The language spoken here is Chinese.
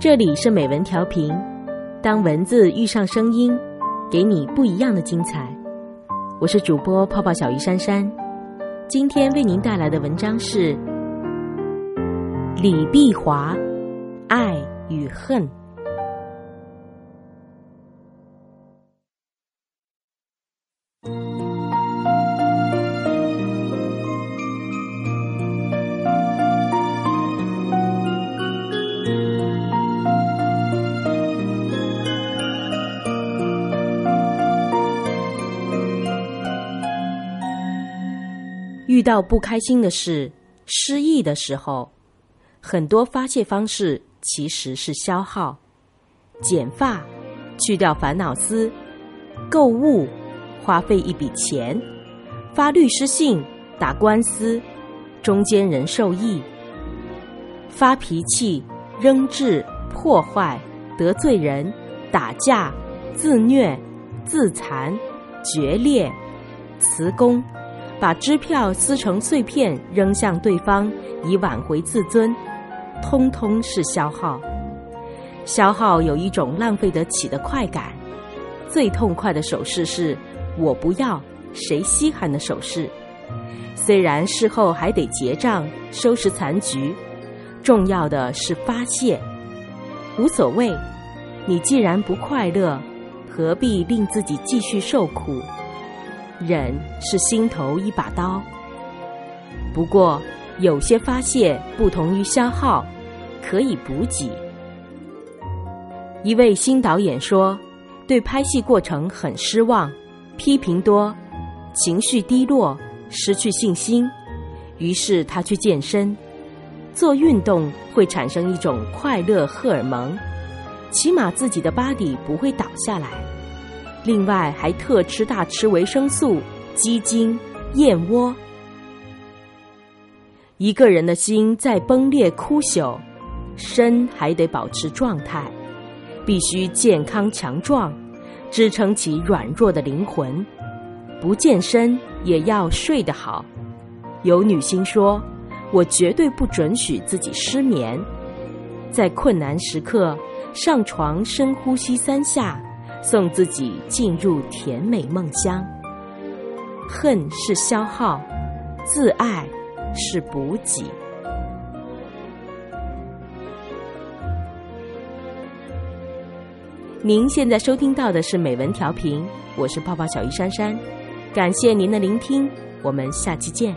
这里是美文调频，当文字遇上声音，给你不一样的精彩。我是主播泡泡小鱼珊珊，今天为您带来的文章是李碧华《爱与恨》。遇到不开心的事、失意的时候，很多发泄方式其实是消耗：剪发、去掉烦恼丝；购物、花费一笔钱；发律师信、打官司，中间人受益；发脾气、扔掷、破坏、得罪人、打架、自虐、自残、决裂、辞工。把支票撕成碎片扔向对方，以挽回自尊，通通是消耗。消耗有一种浪费得起的快感，最痛快的手势是“我不要，谁稀罕”的手势。虽然事后还得结账、收拾残局，重要的是发泄。无所谓，你既然不快乐，何必令自己继续受苦？忍是心头一把刀，不过有些发泄不同于消耗，可以补给。一位新导演说，对拍戏过程很失望，批评多，情绪低落，失去信心。于是他去健身，做运动会产生一种快乐荷尔蒙，起码自己的 body 不会倒下来。另外还特吃大吃维生素、鸡精、燕窝。一个人的心在崩裂枯朽，身还得保持状态，必须健康强壮，支撑起软弱的灵魂。不健身也要睡得好。有女星说：“我绝对不准许自己失眠，在困难时刻上床深呼吸三下。”送自己进入甜美梦乡。恨是消耗，自爱是补给。您现在收听到的是美文调频，我是泡泡小鱼珊珊，感谢您的聆听，我们下期见。